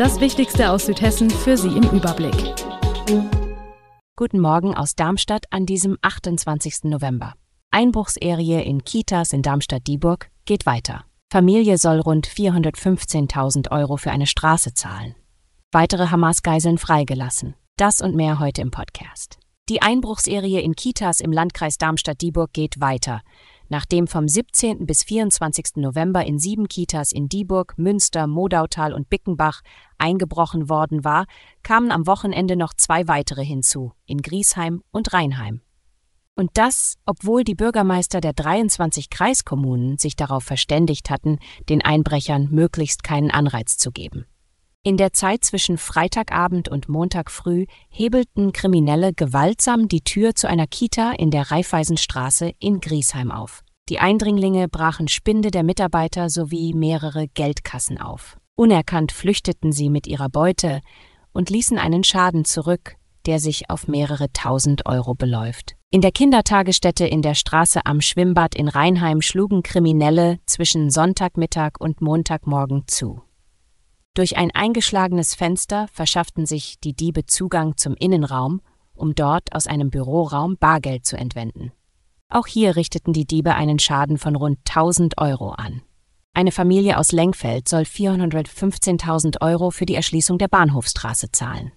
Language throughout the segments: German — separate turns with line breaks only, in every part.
Das Wichtigste aus Südhessen für Sie im Überblick.
Guten Morgen aus Darmstadt an diesem 28. November. Einbruchserie in Kitas in Darmstadt-Dieburg geht weiter. Familie soll rund 415.000 Euro für eine Straße zahlen. Weitere Hamas-Geiseln freigelassen. Das und mehr heute im Podcast. Die Einbruchserie in Kitas im Landkreis Darmstadt-Dieburg geht weiter nachdem vom 17. bis 24. November in sieben Kitas in Dieburg, Münster, Modautal und Bickenbach eingebrochen worden war, kamen am Wochenende noch zwei weitere hinzu, in Griesheim und Rheinheim. Und das, obwohl die Bürgermeister der 23 Kreiskommunen sich darauf verständigt hatten, den Einbrechern möglichst keinen Anreiz zu geben. In der Zeit zwischen Freitagabend und Montag früh hebelten Kriminelle gewaltsam die Tür zu einer Kita in der Raiffeisenstraße in Griesheim auf. Die Eindringlinge brachen Spinde der Mitarbeiter sowie mehrere Geldkassen auf. Unerkannt flüchteten sie mit ihrer Beute und ließen einen Schaden zurück, der sich auf mehrere tausend Euro beläuft. In der Kindertagesstätte in der Straße am Schwimmbad in Rheinheim schlugen Kriminelle zwischen Sonntagmittag und Montagmorgen zu. Durch ein eingeschlagenes Fenster verschafften sich die Diebe Zugang zum Innenraum, um dort aus einem Büroraum Bargeld zu entwenden. Auch hier richteten die Diebe einen Schaden von rund 1000 Euro an. Eine Familie aus Lengfeld soll 415.000 Euro für die Erschließung der Bahnhofstraße zahlen.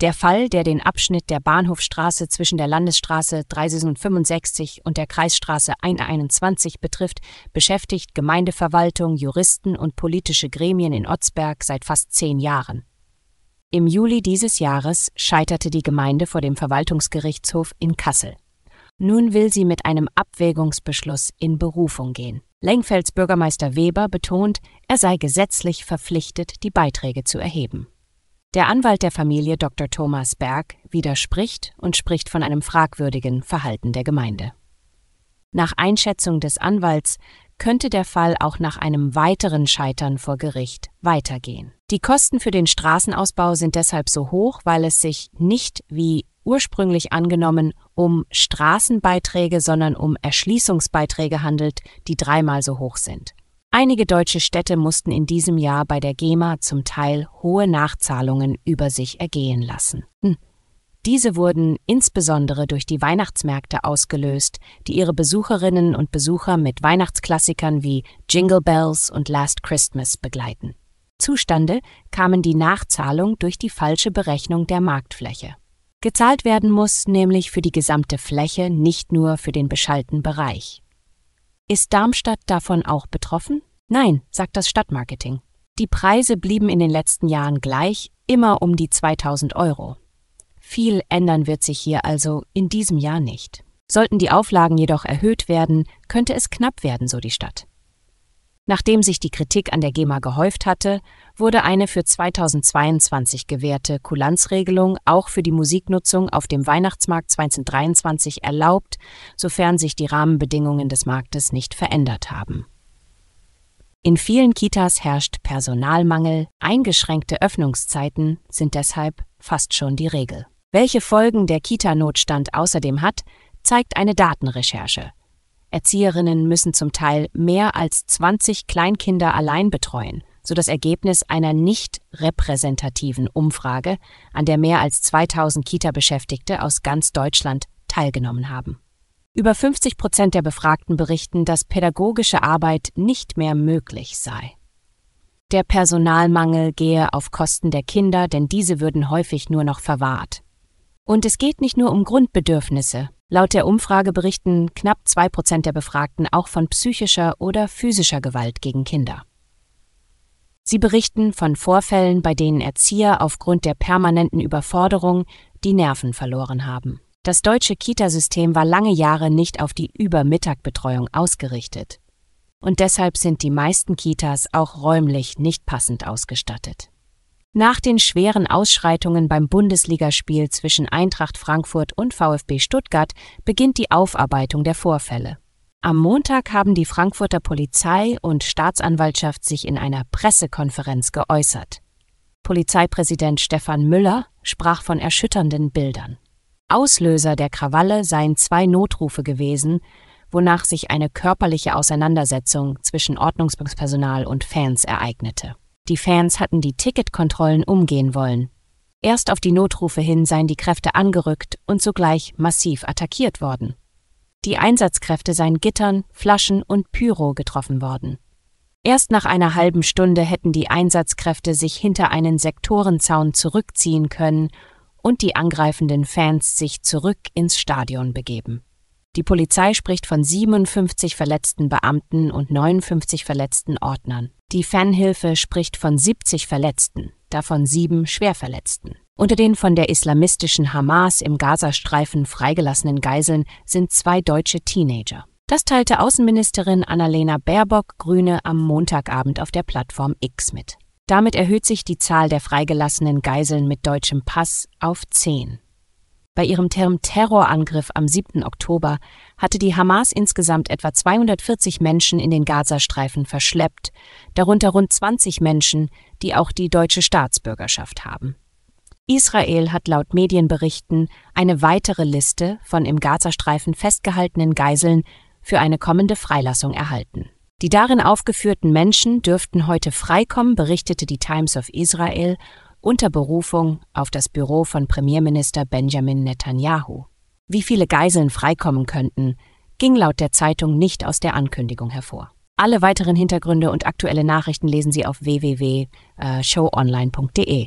Der Fall, der den Abschnitt der Bahnhofstraße zwischen der Landesstraße 365 und der Kreisstraße 121 betrifft, beschäftigt Gemeindeverwaltung, Juristen und politische Gremien in Otzberg seit fast zehn Jahren. Im Juli dieses Jahres scheiterte die Gemeinde vor dem Verwaltungsgerichtshof in Kassel. Nun will sie mit einem Abwägungsbeschluss in Berufung gehen. Lengfelds Bürgermeister Weber betont, er sei gesetzlich verpflichtet, die Beiträge zu erheben. Der Anwalt der Familie Dr. Thomas Berg widerspricht und spricht von einem fragwürdigen Verhalten der Gemeinde. Nach Einschätzung des Anwalts könnte der Fall auch nach einem weiteren Scheitern vor Gericht weitergehen. Die Kosten für den Straßenausbau sind deshalb so hoch, weil es sich nicht wie ursprünglich angenommen um Straßenbeiträge, sondern um Erschließungsbeiträge handelt, die dreimal so hoch sind. Einige deutsche Städte mussten in diesem Jahr bei der GEMA zum Teil hohe Nachzahlungen über sich ergehen lassen. Hm. Diese wurden insbesondere durch die Weihnachtsmärkte ausgelöst, die ihre Besucherinnen und Besucher mit Weihnachtsklassikern wie Jingle Bells und Last Christmas begleiten. Zustande kamen die Nachzahlung durch die falsche Berechnung der Marktfläche. Gezahlt werden muss nämlich für die gesamte Fläche, nicht nur für den beschallten Bereich. Ist Darmstadt davon auch betroffen? Nein, sagt das Stadtmarketing. Die Preise blieben in den letzten Jahren gleich, immer um die 2000 Euro. Viel ändern wird sich hier also in diesem Jahr nicht. Sollten die Auflagen jedoch erhöht werden, könnte es knapp werden, so die Stadt. Nachdem sich die Kritik an der GEMA gehäuft hatte, wurde eine für 2022 gewährte Kulanzregelung auch für die Musiknutzung auf dem Weihnachtsmarkt 2023 erlaubt, sofern sich die Rahmenbedingungen des Marktes nicht verändert haben. In vielen Kitas herrscht Personalmangel, eingeschränkte Öffnungszeiten sind deshalb fast schon die Regel. Welche Folgen der Kita-Notstand außerdem hat, zeigt eine Datenrecherche. Erzieherinnen müssen zum Teil mehr als 20 Kleinkinder allein betreuen, so das Ergebnis einer nicht repräsentativen Umfrage, an der mehr als 2000 Kita-Beschäftigte aus ganz Deutschland teilgenommen haben. Über 50 Prozent der Befragten berichten, dass pädagogische Arbeit nicht mehr möglich sei. Der Personalmangel gehe auf Kosten der Kinder, denn diese würden häufig nur noch verwahrt. Und es geht nicht nur um Grundbedürfnisse, Laut der Umfrage berichten knapp zwei Prozent der Befragten auch von psychischer oder physischer Gewalt gegen Kinder. Sie berichten von Vorfällen, bei denen Erzieher aufgrund der permanenten Überforderung die Nerven verloren haben. Das deutsche Kitasystem war lange Jahre nicht auf die Übermittagbetreuung ausgerichtet. Und deshalb sind die meisten Kitas auch räumlich nicht passend ausgestattet. Nach den schweren Ausschreitungen beim Bundesligaspiel zwischen Eintracht Frankfurt und VfB Stuttgart beginnt die Aufarbeitung der Vorfälle. Am Montag haben die Frankfurter Polizei und Staatsanwaltschaft sich in einer Pressekonferenz geäußert. Polizeipräsident Stefan Müller sprach von erschütternden Bildern. Auslöser der Krawalle seien zwei Notrufe gewesen, wonach sich eine körperliche Auseinandersetzung zwischen Ordnungspersonal und Fans ereignete. Die Fans hatten die Ticketkontrollen umgehen wollen. Erst auf die Notrufe hin seien die Kräfte angerückt und sogleich massiv attackiert worden. Die Einsatzkräfte seien Gittern, Flaschen und Pyro getroffen worden. Erst nach einer halben Stunde hätten die Einsatzkräfte sich hinter einen Sektorenzaun zurückziehen können und die angreifenden Fans sich zurück ins Stadion begeben. Die Polizei spricht von 57 verletzten Beamten und 59 verletzten Ordnern. Die Fanhilfe spricht von 70 Verletzten, davon sieben Schwerverletzten. Unter den von der islamistischen Hamas im Gazastreifen freigelassenen Geiseln sind zwei deutsche Teenager. Das teilte Außenministerin Annalena Baerbock Grüne am Montagabend auf der Plattform X mit. Damit erhöht sich die Zahl der freigelassenen Geiseln mit deutschem Pass auf zehn. Bei ihrem Terrorangriff am 7. Oktober hatte die Hamas insgesamt etwa 240 Menschen in den Gazastreifen verschleppt, darunter rund 20 Menschen, die auch die deutsche Staatsbürgerschaft haben. Israel hat laut Medienberichten eine weitere Liste von im Gazastreifen festgehaltenen Geiseln für eine kommende Freilassung erhalten. Die darin aufgeführten Menschen dürften heute freikommen, berichtete die Times of Israel unter Berufung auf das Büro von Premierminister Benjamin Netanyahu. Wie viele Geiseln freikommen könnten, ging laut der Zeitung nicht aus der Ankündigung hervor. Alle weiteren Hintergründe und aktuelle Nachrichten lesen Sie auf www.showonline.de.